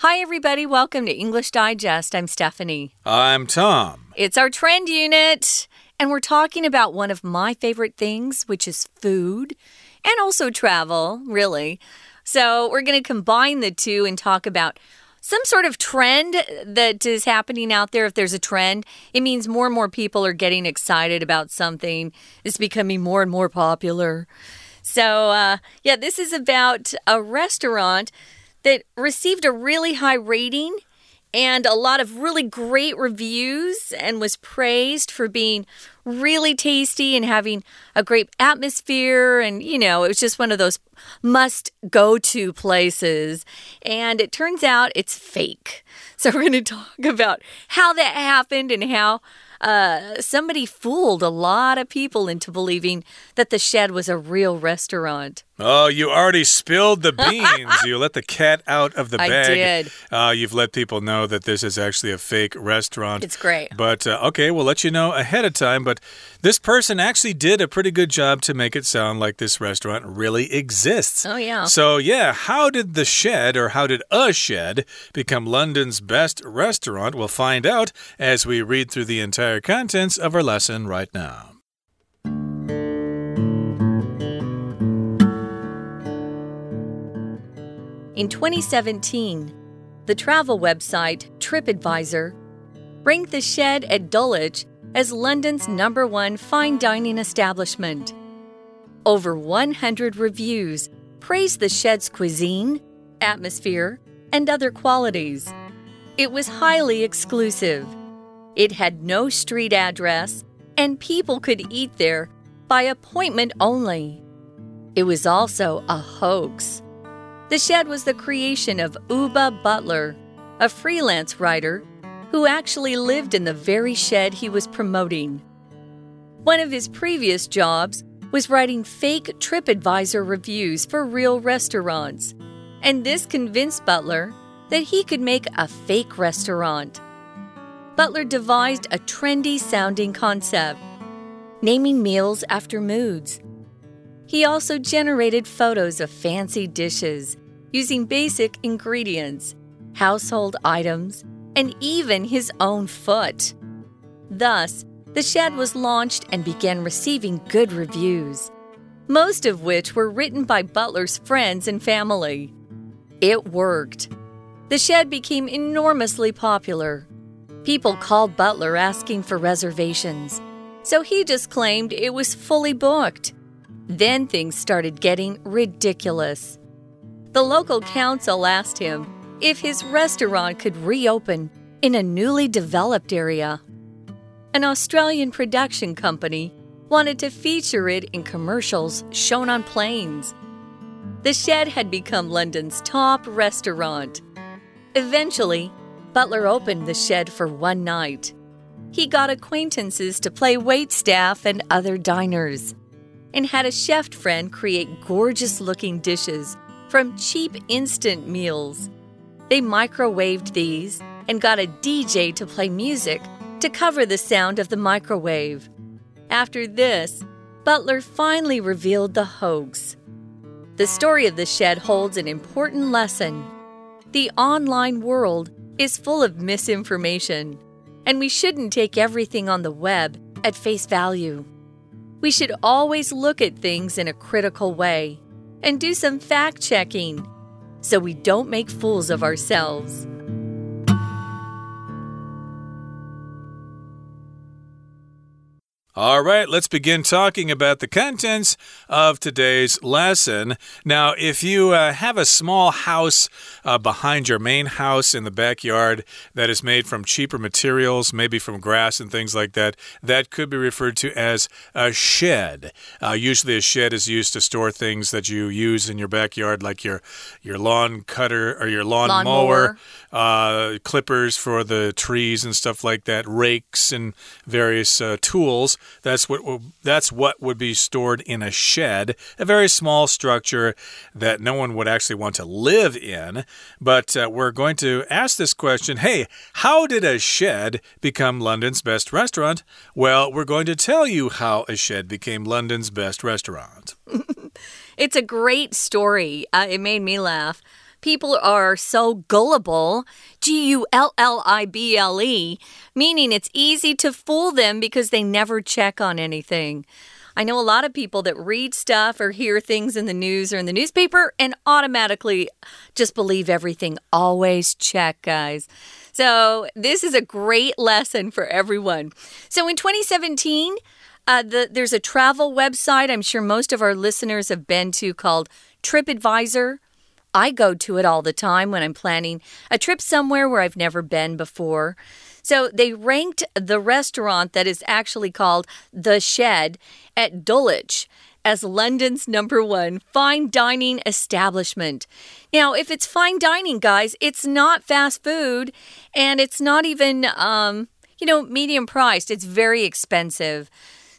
Hi, everybody. Welcome to English Digest. I'm Stephanie. I'm Tom. It's our trend unit, and we're talking about one of my favorite things, which is food and also travel, really. So, we're going to combine the two and talk about some sort of trend that is happening out there. If there's a trend, it means more and more people are getting excited about something, it's becoming more and more popular. So, uh, yeah, this is about a restaurant that received a really high rating and a lot of really great reviews and was praised for being really tasty and having a great atmosphere. And, you know, it was just one of those must go to places. And it turns out it's fake. So we're going to talk about how that happened and how uh, somebody fooled a lot of people into believing that the shed was a real restaurant. Oh, you already spilled the beans. you let the cat out of the bag. I did. Uh, you've let people know that this is actually a fake restaurant. It's great. But uh, okay, we'll let you know ahead of time. But this person actually did a pretty good job to make it sound like this restaurant really exists. Oh, yeah. So, yeah, how did the shed or how did a shed become London's best restaurant? We'll find out as we read through the entire contents of our lesson right now. In 2017, the travel website TripAdvisor ranked the Shed at Dulwich as London's number one fine dining establishment. Over 100 reviews praised the Shed's cuisine, atmosphere, and other qualities. It was highly exclusive. It had no street address, and people could eat there by appointment only. It was also a hoax. The shed was the creation of Oobah Butler, a freelance writer who actually lived in the very shed he was promoting. One of his previous jobs was writing fake TripAdvisor reviews for real restaurants, and this convinced Butler that he could make a fake restaurant. Butler devised a trendy sounding concept, naming meals after moods. He also generated photos of fancy dishes using basic ingredients, household items, and even his own foot. Thus, the shed was launched and began receiving good reviews, most of which were written by Butler's friends and family. It worked. The shed became enormously popular. People called Butler asking for reservations, so he just claimed it was fully booked. Then things started getting ridiculous. The local council asked him if his restaurant could reopen in a newly developed area. An Australian production company wanted to feature it in commercials shown on planes. The Shed had become London's top restaurant. Eventually, Butler opened the Shed for one night. He got acquaintances to play waitstaff and other diners and had a chef friend create gorgeous looking dishes from cheap instant meals. They microwaved these and got a DJ to play music to cover the sound of the microwave. After this, Butler finally revealed the hoax. The story of the shed holds an important lesson. The online world is full of misinformation, and we shouldn't take everything on the web at face value. We should always look at things in a critical way and do some fact checking so we don't make fools of ourselves. All right, let's begin talking about the contents of today's lesson. Now, if you uh, have a small house uh, behind your main house in the backyard that is made from cheaper materials, maybe from grass and things like that, that could be referred to as a shed. Uh, usually, a shed is used to store things that you use in your backyard, like your your lawn cutter or your lawn, Lawn mower, mower. Uh, clippers for the trees and stuff like that, rakes and various uh, tools. That's what that's what would be stored in a shed, a very small structure that no one would actually want to live in. But uh, we're going to ask this question: Hey, how did a shed become London's best restaurant? Well, we're going to tell you how a shed became London's best restaurant. It's a great story. Uh, it made me laugh. People are so gullible, G U L L I B L E, meaning it's easy to fool them because they never check on anything. I know a lot of people that read stuff or hear things in the news or in the newspaper and automatically just believe everything. Always check, guys. So, this is a great lesson for everyone. So, in 2017, uh, the, there's a travel website I'm sure most of our listeners have been to called TripAdvisor. I go to it all the time when I'm planning a trip somewhere where I've never been before. So they ranked the restaurant that is actually called The Shed at Dulwich as London's number one fine dining establishment. Now, if it's fine dining, guys, it's not fast food and it's not even, um, you know, medium priced. It's very expensive.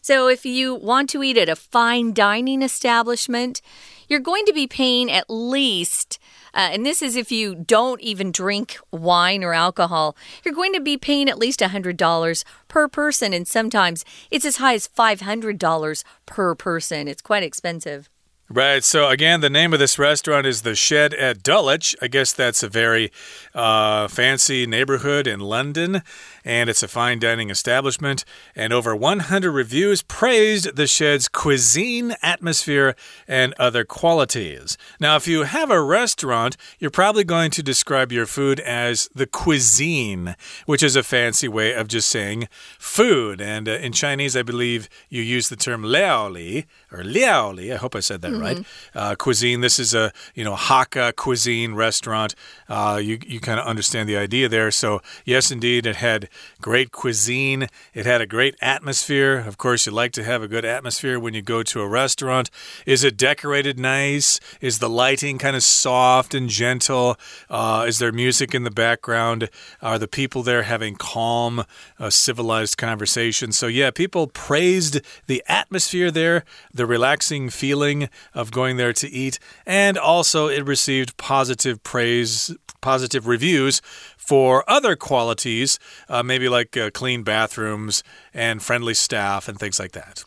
So if you want to eat at a fine dining establishment, you're going to be paying at least, uh, and this is if you don't even drink wine or alcohol, you're going to be paying at least $100 per person, and sometimes it's as high as $500 per person. It's quite expensive. Right. So, again, the name of this restaurant is The Shed at Dulwich. I guess that's a very uh, fancy neighborhood in London and it's a fine dining establishment. And over 100 reviews praised the shed's cuisine, atmosphere, and other qualities. Now, if you have a restaurant, you're probably going to describe your food as the cuisine, which is a fancy way of just saying food. And uh, in Chinese, I believe you use the term liaoli or liaoli. I hope I said that mm -hmm. right. Uh, cuisine. This is a you know Hakka cuisine restaurant. Uh, you you kind of understand the idea there. So yes, indeed, it had great cuisine. It had a great atmosphere. Of course, you like to have a good atmosphere when you go to a restaurant. Is it decorated nice? Is the lighting kind of soft and gentle? Uh, is there music in the background? Are the people there having calm, uh, civilized conversation? So, yeah, people praised the atmosphere there, the relaxing feeling of going there to eat, and also it received positive praise, positive reviews for other qualities, uh, maybe like uh, clean bathrooms and friendly staff and things like that.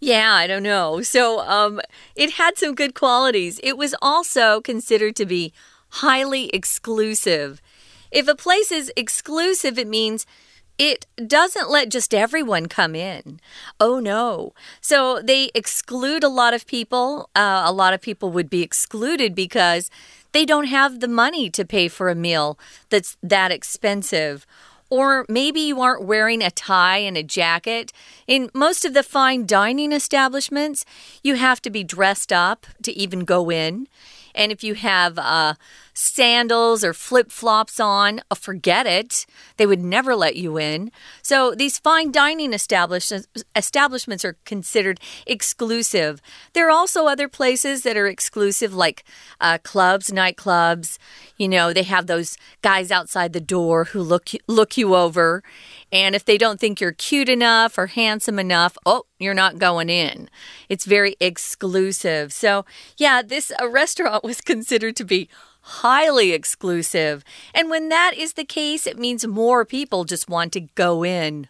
Yeah, I don't know. So um, it had some good qualities. It was also considered to be highly exclusive. If a place is exclusive, it means it doesn't let just everyone come in. Oh no. So they exclude a lot of people. Uh, a lot of people would be excluded because they don't have the money to pay for a meal that's that expensive. Or maybe you aren't wearing a tie and a jacket. In most of the fine dining establishments, you have to be dressed up to even go in. And if you have uh, sandals or flip flops on, uh, forget it. They would never let you in. So these fine dining establishments, establishments are considered exclusive. There are also other places that are exclusive, like uh, clubs, nightclubs. You know, they have those guys outside the door who look look you over, and if they don't think you're cute enough or handsome enough, oh, you're not going in. It's very exclusive. So, yeah, this a restaurant was considered to be highly exclusive. And when that is the case, it means more people just want to go in.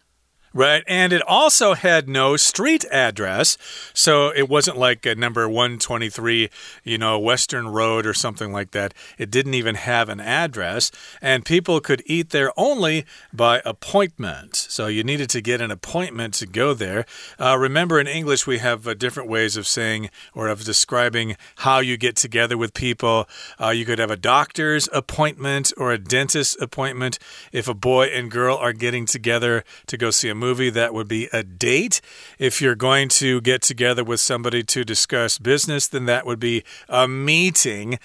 Right. And it also had no street address. So it wasn't like a number 123, you know, Western Road or something like that. It didn't even have an address. And people could eat there only by appointment. So you needed to get an appointment to go there. Uh, remember, in English, we have uh, different ways of saying or of describing how you get together with people. Uh, you could have a doctor's appointment or a dentist's appointment. If a boy and girl are getting together to go see a movie, movie, that would be a date. If you're going to get together with somebody to discuss business, then that would be a meeting.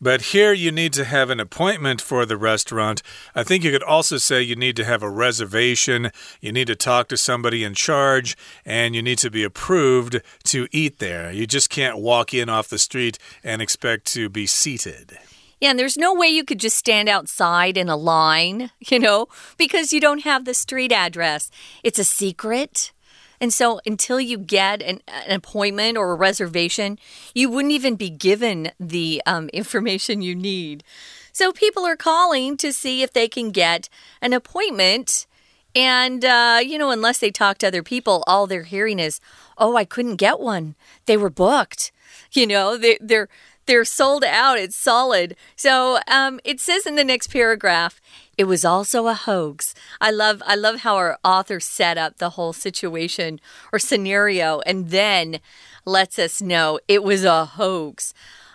But here you need to have an appointment for the restaurant. I think you could also say you need to have a reservation, you need to talk to somebody in charge, and you need to be approved to eat there. You just can't walk in off the street and expect to be seated. Yeah, and there's no way you could just stand outside in a line, you know, because you don't have the street address. It's a secret. And so until you get an, an appointment or a reservation, you wouldn't even be given the um, information you need. So people are calling to see if they can get an appointment. And, uh, you know, unless they talk to other people, all they're hearing is, oh, I couldn't get one. They were booked. You know, they, they're they're sold out. It's solid. So um, it says in the next paragraph, it was also a hoax. I love I love how our author set up the whole situation or scenario and then lets us know it was a hoax.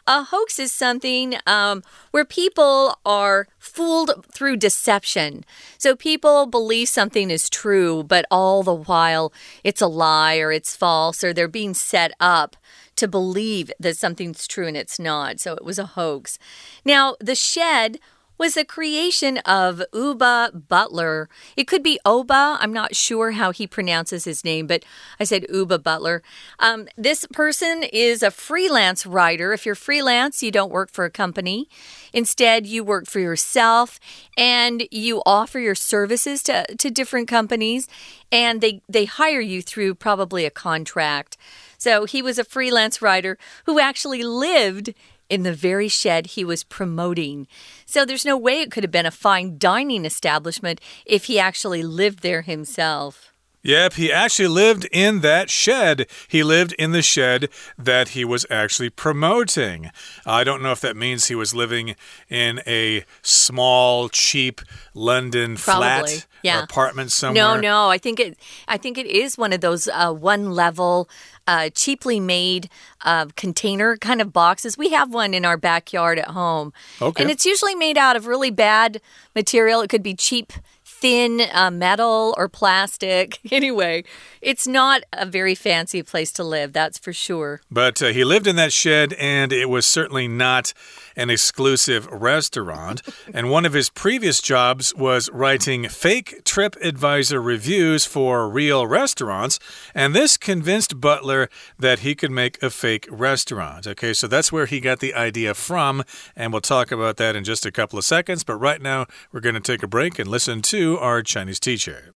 A hoax is something um, where people are fooled through deception. So people believe something is true, but all the while it's a lie or it's false or they're being set up to believe that something's true and it's not. So it was a hoax. Now, the shed was a creation of Oobah Butler. It could be Oba. I'm not sure how he pronounces his name, but I said Oobah Butler. Um, this person is a freelance writer. If you're freelance, you don't work for a company. Instead, you work for yourself and you offer your services to, to different companies, and they, they hire you through probably a contract. So he was a freelance writer who actually lived in the very shed he was promoting. So there's no way it could have been a fine dining establishment if he actually lived there himself. Yep, he actually lived in that shed. He lived in the shed that he was actually promoting. I don't know if that means he was living in a small, cheap London Probably, flat yeah. apartment somewhere. No, no, I think it. I think it is one of those uh, one level uh, cheaply made uh, container kind of boxes. We have one in our backyard at home. Okay. And it's usually made out of really bad material. It could be cheap thin uh, metal or plastic. Anyway, it's not a very fancy place to live, that's for sure. But uh, he lived in that shed, and it was certainly not an exclusive restaurant. and one of his previous jobs was writing fake TripAdvisor reviews for real restaurants. And this convinced Butler that he could make a fake restaurant. Okay, so that's where he got the idea from. And we'll talk about that in just a couple of seconds. But right now, we're going to take a break and listen to our Chinese teacher.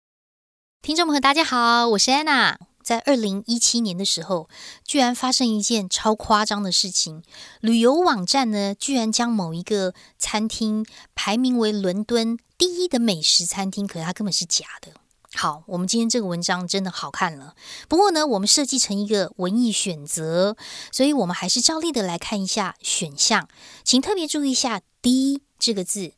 听众朋友，大家好，我是 Anna。在二零一七年的时候，居然发生一件超夸张的事情。旅游网站呢，居然将某一个餐厅排名为伦敦第一的美食餐厅，可是它根本是假的。好，我们今天这个文章真的好看了。不过呢，我们设计成一个文艺选择，所以我们还是照例的来看一下选项，请特别注意一下 D 这个字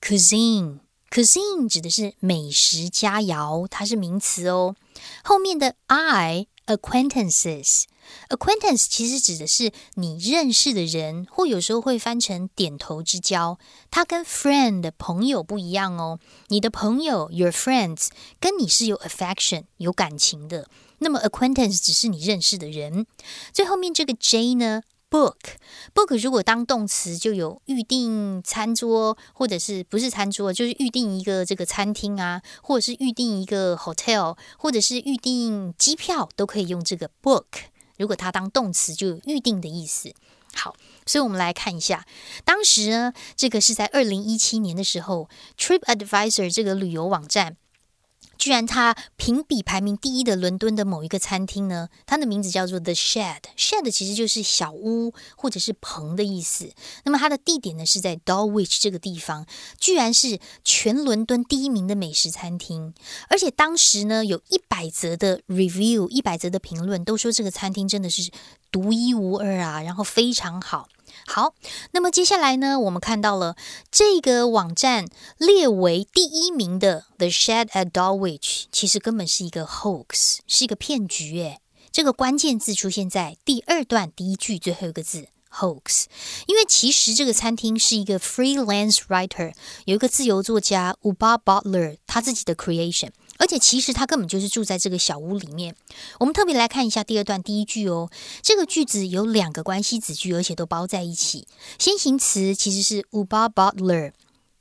，cuisine。Cuisine 指的是美食佳肴，它是名词哦。后面的 I acquaintances，acquaintance 其实指的是你认识的人，或有时候会翻成点头之交。它跟 friend 朋友不一样哦。你的朋友 your friends 跟你是有 affection 有感情的，那么 acquaintance 只是你认识的人。最后面这个 J 呢？Book，book 如果当动词，就有预定餐桌，或者是不是餐桌，就是预定一个这个餐厅啊，或者是预定一个 hotel，或者是预定机票，都可以用这个 book。如果它当动词，就有预定的意思。好，所以我们来看一下，当时呢，这个是在二零一七年的时候，TripAdvisor 这个旅游网站。居然它评比排名第一的伦敦的某一个餐厅呢，它的名字叫做 The Shed。Shed 其实就是小屋或者是棚的意思。那么它的地点呢是在 Dulwich 这个地方，居然是全伦敦第一名的美食餐厅。而且当时呢，有一百则的 review，一百则的评论都说这个餐厅真的是独一无二啊，然后非常好。好，那么接下来呢，我们看到了这个网站列为第一名的 The Shed at Dulwich，其实根本是一个 hoax，是一个骗局。诶，这个关键字出现在第二段第一句最后一个字 hoax，因为其实这个餐厅是一个 freelance writer，有一个自由作家 Uba Butler 他自己的 creation。而且其实他根本就是住在这个小屋里面。我们特别来看一下第二段第一句哦，这个句子有两个关系子句，而且都包在一起。先行词其实是 Uba Butler，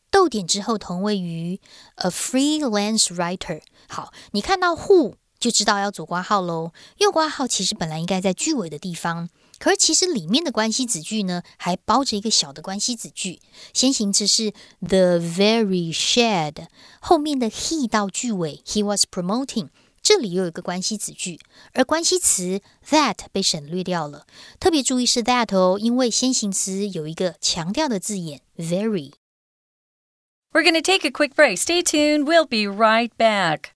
逗点之后同位于 a freelance writer。好，你看到 who 就知道要左挂号喽。右挂号其实本来应该在句尾的地方。可是其实里面的关系子句呢，还包着一个小的关系子句。先行词是 the very shed，后面的 he 到句尾，he was promoting，这里又有一个关系子句，而关系词 that 被省略掉了。特别注意是 that 哦，因为先行词有一个强调的字眼 very。We're gonna take a quick break. Stay tuned. We'll be right back.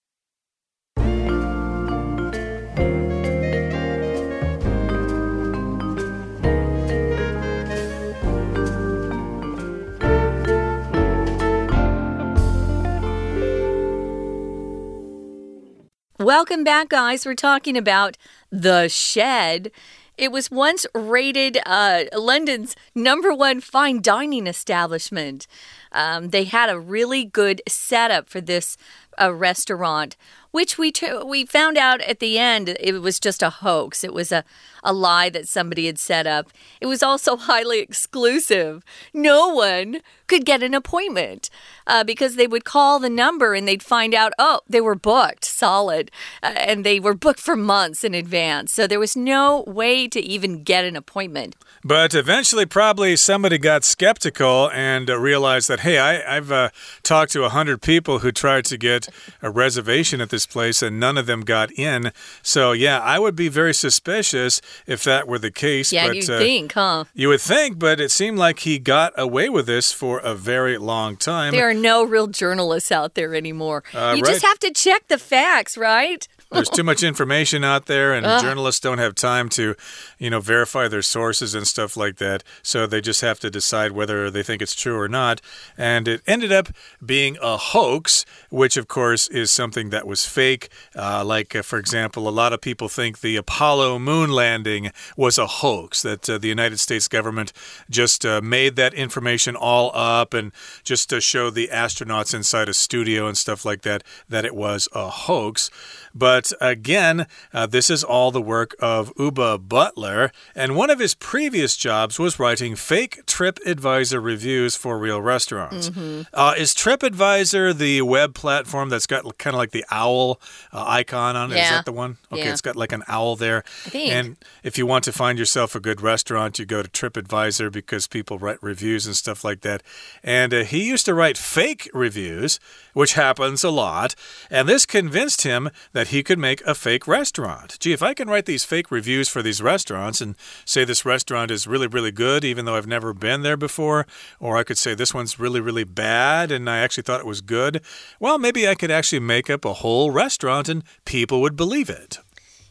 Welcome back, guys. We're talking about The Shed. It was once rated uh, London's number one fine dining establishment. Um, they had a really good setup for this uh, restaurant which we we found out at the end it was just a hoax. It was a, a lie that somebody had set up. It was also highly exclusive. No one could get an appointment uh, because they would call the number and they'd find out, oh, they were booked solid uh, and they were booked for months in advance. So there was no way to even get an appointment. But eventually, probably somebody got skeptical and uh, realized that, hey, I, have uh, talked to a 100 people who tried to get a reservation at this place and none of them got in. So, yeah, I would be very suspicious if that were the case. Yeah, but, you uh, think, huh? You would think, but it seemed like he got away with this for a very long time. There are no real journalists out there anymore. Uh, you right. just have to check the facts, right? There's too much information out there, and journalists don't have time to, you know, verify their sources and stuff like that. So they just have to decide whether they think it's true or not. And it ended up being a hoax, which, of course, is something that was fake. Uh, like, uh, for example, a lot of people think the Apollo moon landing was a hoax, that uh, the United States government just uh, made that information all up and just to show the astronauts inside a studio and stuff like that, that it was a hoax. But again, uh, this is all the work of Oobah Butler, and one of his previous jobs was writing fake TripAdvisor reviews for real restaurants. Mm -hmm. uh, is TripAdvisor the web platform that's got kind of like the owl uh, icon on it? Yeah. Is that the one? Okay, yeah. it's got like an owl there. I think. And if you want to find yourself a good restaurant, you go to TripAdvisor because people write reviews and stuff like that. And uh, he used to write fake reviews, which happens a lot. And this convinced him that he could make a fake restaurant. Gee, if I can write these fake reviews for these restaurants and say this restaurant is really, really good, even though I've never been there before, or I could say this one's really, really bad and I actually thought it was good, well, maybe I could actually make up a whole restaurant and people would believe it.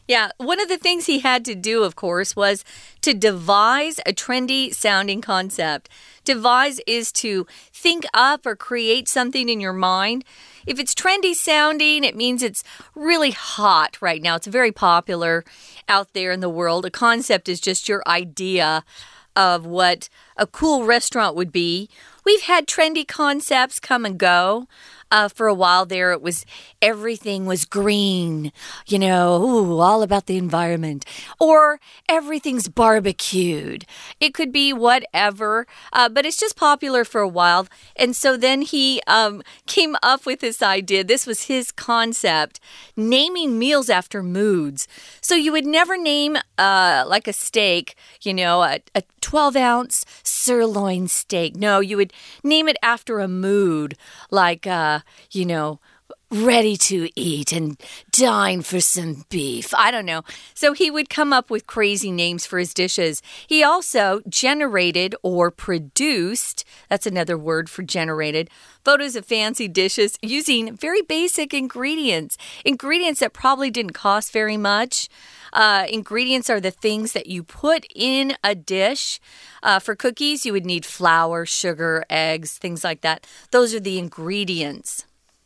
Yeah, one of the things he had to do, of course, was to devise a trendy sounding concept. Devise is to think up or create something in your mind. If it's trendy sounding, it means it's really hot right now. It's very popular out there in the world. A concept is just your idea of what a cool restaurant would be. We've had trendy concepts come and go. Uh, for a while there, it was everything was green, you know, ooh, all about the environment, or everything's barbecued. It could be whatever, uh, but it's just popular for a while. And so then he um, came up with this idea. This was his concept naming meals after moods. So you would never name uh, like a steak, you know, a, a 12 ounce sirloin steak. No, you would name it after a mood, like, uh, you know, ready to eat and dine for some beef. I don't know. So he would come up with crazy names for his dishes. He also generated or produced, that's another word for generated, photos of fancy dishes using very basic ingredients, ingredients that probably didn't cost very much. Uh, ingredients are the things that you put in a dish. Uh, for cookies, you would need flour, sugar, eggs, things like that. Those are the ingredients.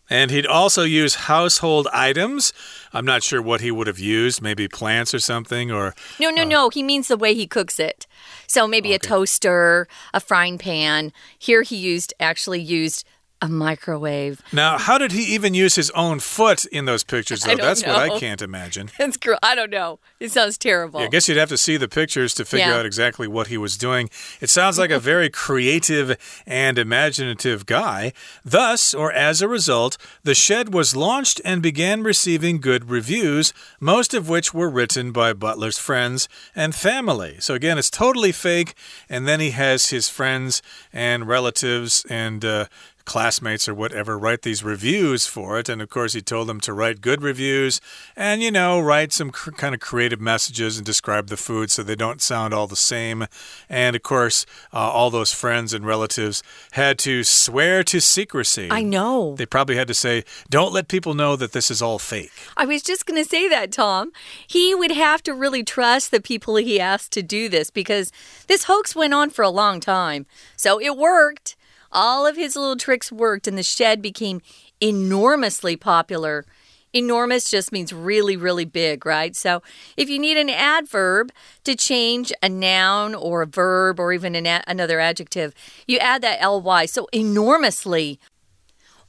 And he'd also use household items. I'm not sure what he would have used, maybe plants or something or No, no, uh, no, he means the way he cooks it. So maybe okay. a toaster, a frying pan. Here he used actually used a microwave. Now, how did he even use his own foot in those pictures, though? That's know. what I can't imagine. That's cool. I don't know. It sounds terrible. Yeah, I guess you'd have to see the pictures to figure Yeah. out exactly what he was doing. It sounds like a very creative and imaginative guy. Thus, or as a result, the shed was launched and began receiving good reviews, most of which were written by Butler's friends and family. So, again, it's totally fake. And then he has his friends and relatives and uh, classmates or whatever write these reviews for it. And of course, he told them to write good reviews and, you know, write some cr kind of creative messages and describe the food so they don't sound all the same. And of course, uh, all those friends and relatives had to swear to secrecy. I know. They probably had to say, don't let people know that this is all fake. I was just going to say that, Tom. He would have to really trust the people he asked to do this because this hoax went on for a long time. So it worked. All of his little tricks worked, and the shed became enormously popular Enormous just means really, really big, right? So if you need an adverb to change a noun or a verb or even an another adjective, you add that ly. So enormously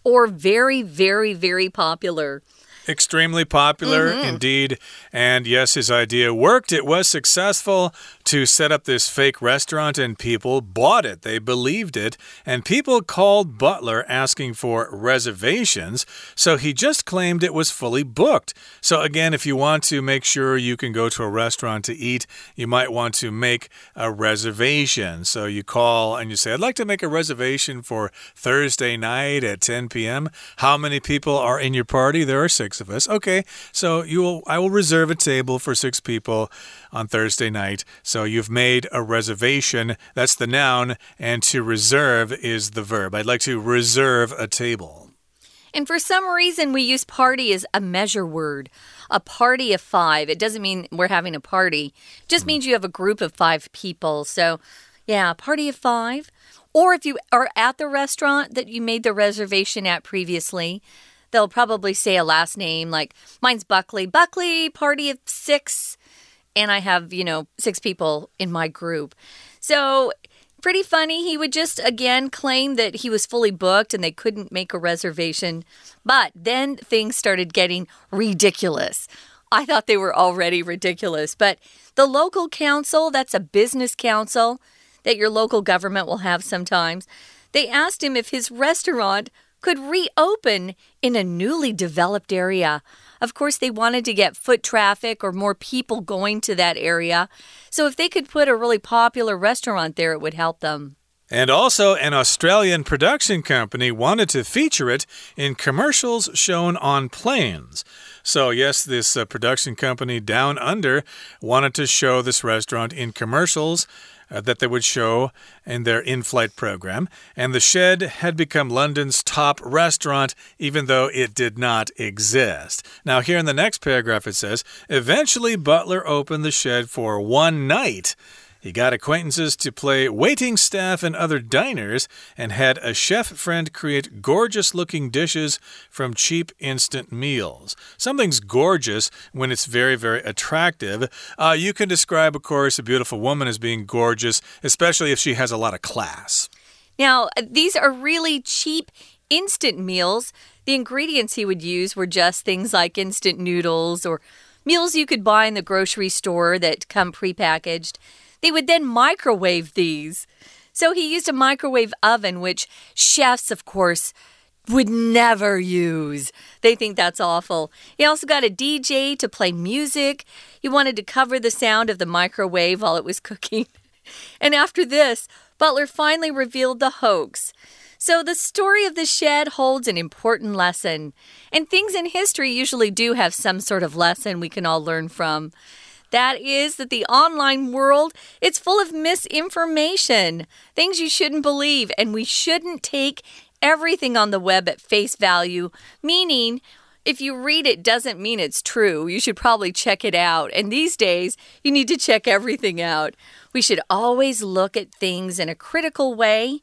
or very, very, very popular. Extremely popular Mm-hmm. indeed. And yes, his idea worked. It was successful to set up this fake restaurant, and people bought it. They believed it. And people called Butler asking for reservations. So he just claimed it was fully booked. So, again, if you want to make sure you can go to a restaurant to eat, you might want to make a reservation. So you call and you say, I'd like to make a reservation for Thursday night at 10 p.m. How many people are in your party? There are six of us. Okay, so you will I will reserve a table for six people on Thursday night. So you've made a reservation. That's the noun, and to reserve is the verb. I'd like to reserve a table. And for some reason, we use party as a measure word. A party of five. It doesn't mean we're having a party, it just hmm. means you have a group of five people. So, yeah, party of five. Or if you are at the restaurant that you made the reservation at previously, they'll probably say a last name like mine's Buckley. Buckley, party of six. And I have, you know, six people in my group. So, pretty funny. He would just again claim that he was fully booked and they couldn't make a reservation. But then things started getting ridiculous. I thought they were already ridiculous. But the local council, that's a business council that your local government will have sometimes, they asked him if his restaurant could reopen in a newly developed area. Of course, they wanted to get foot traffic or more people going to that area. So if they could put a really popular restaurant there, it would help them. And also, an Australian production company wanted to feature it in commercials shown on planes. So, yes, this uh, production company down under wanted to show this restaurant in commercials. Uh, that they would show in their in flight program. And the shed had become London's top restaurant, even though it did not exist. Now, here in the next paragraph, it says Eventually, Butler opened the shed for one night. He got acquaintances to play waiting staff in other diners and had a chef friend create gorgeous looking dishes from cheap instant meals. Something's gorgeous when it's very, very attractive. Uh, you can describe, of course, a beautiful woman as being gorgeous, especially if she has a lot of class. Now, these are really cheap instant meals. The ingredients he would use were just things like instant noodles or meals you could buy in the grocery store that come prepackaged. They would then microwave these. So he used a microwave oven, which chefs, of course, would never use. They think that's awful. He also got a DJ to play music. He wanted to cover the sound of the microwave while it was cooking. And after this, Butler finally revealed the hoax. So, the story of the shed holds an important lesson. And things in history usually do have some sort of lesson we can all learn from. That is that the online world, it's full of misinformation, things you shouldn't believe, and we shouldn't take everything on the web at face value, meaning if you read it doesn't mean it's true. You should probably check it out. And these days, you need to check everything out. We should always look at things in a critical way.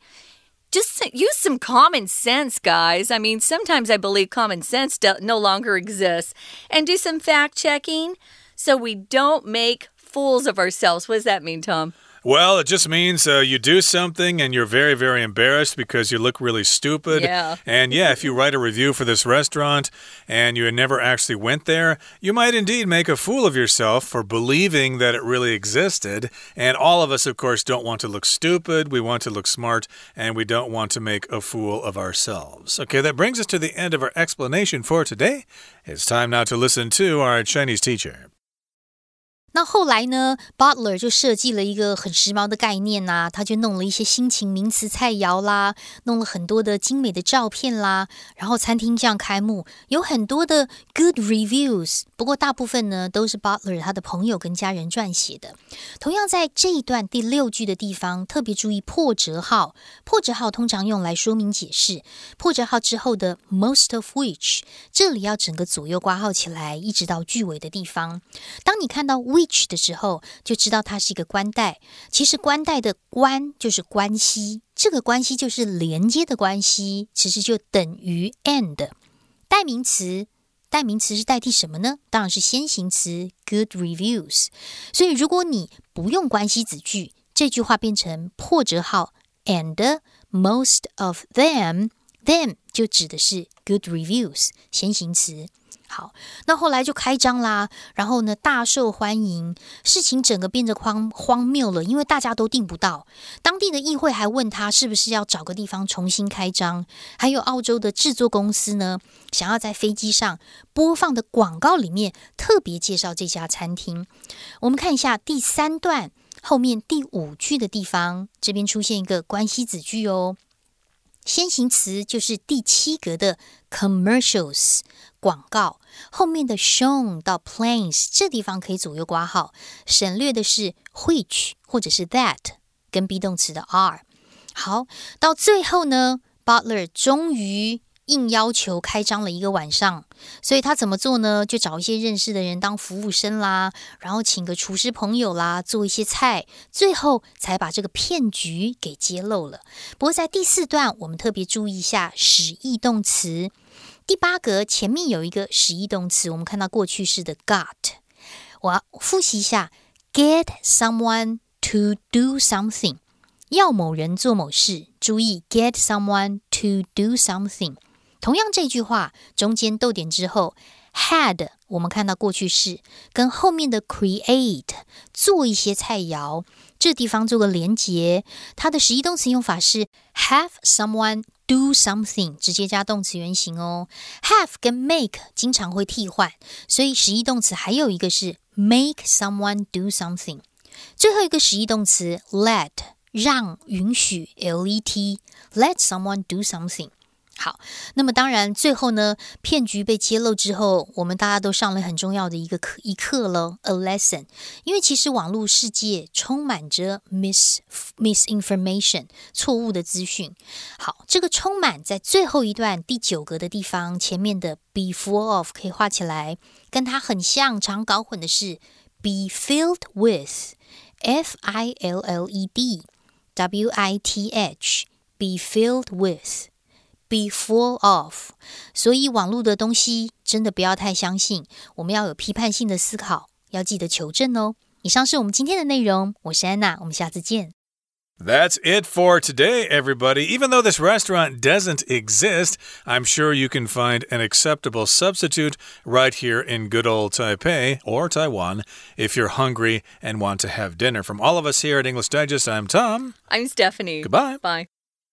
Just use some common sense, guys. I mean, sometimes I believe common sense no longer exists. And do some fact checking so we don't make fools of ourselves. What does that mean, Tom? Well, it just means uh, you do something and you're very, very embarrassed because you look really stupid. Yeah. And yeah, if you write a review for this restaurant and you never actually went there, you might indeed make a fool of yourself for believing that it really existed. And all of us, of course, don't want to look stupid. We want to look smart and we don't want to make a fool of ourselves. Okay, that brings us to the end of our explanation for today. It's time now to listen to our Chinese teacher. 那后来呢？Butler 就设计了一个很时髦的概念呐、啊，他就弄了一些新型名词菜肴啦，弄了很多的精美的照片啦，然后餐厅这样开幕，有很多的 good reviews。不过大部分呢都是 Butler 他的朋友跟家人撰写的。同样在这一段第六句的地方，特别注意破折号。破折号通常用来说明解释。破折号之后的 most of which，这里要整个左右挂号起来，一直到句尾的地方。当你看到 which which 的时候，就知道它是一个关代。其实关代的关就是关系，这个关系就是连接的关系，其实就等于 and。代名词代名词是代替什么呢？当然是先行词 good reviews。所以如果你不用关系子句，这句话变成破折号 and most of them，them 就指的是 good reviews 先行词。好，那后来就开张啦，然后呢大受欢迎，事情整个变得荒荒谬了，因为大家都订不到。当地的议会还问他是不是要找个地方重新开张，还有澳洲的制作公司呢，想要在飞机上播放的广告里面特别介绍这家餐厅。我们看一下第三段后面第五句的地方，这边出现一个关系子句哦。先行词就是第七格的 commercials 广告，后面的 shown 到 planes 这地方可以左右挂号，省略的是 which 或者是 that 跟 be 动词的 are。好，到最后呢，Butler 终于。硬要求开张了一个晚上，所以他怎么做呢？就找一些认识的人当服务生啦，然后请个厨师朋友啦，做一些菜，最后才把这个骗局给揭露了。不过在第四段，我们特别注意一下使役动词，第八格前面有一个实义动词，我们看到过去式的 got。我要复习一下：get someone to do something，要某人做某事。注意，get someone to do something。同样这句话中间逗点之后，had 我们看到过去式跟后面的 create 做一些菜肴，这地方做个连结。它的实义动词用法是 have someone do something，直接加动词原形哦。have 跟 make 经常会替换，所以实义动词还有一个是 make someone do something。最后一个实义动词 let 让允许 let let someone do something。好，那么当然，最后呢，骗局被揭露之后，我们大家都上了很重要的一个课一课了，a lesson。因为其实网络世界充满着 mis misinformation 错误的资讯。好，这个充满在最后一段第九格的地方，前面的 be full of 可以画起来，跟它很像，常搞混的是 be filled with，f i l l e d w i t h，be filled with。be full of，所以网络的东西真的不要太相信，我们要有批判性的思考，要记得求证哦。以上是我们今天的内容，我是安娜，我们下次见。That's it for today, everybody. Even though this restaurant doesn't exist, I'm sure you can find an acceptable substitute right here in good old Taipei or Taiwan if you're hungry and want to have dinner. From all of us here at English Digest, I'm Tom. I'm Stephanie. Goodbye. Bye.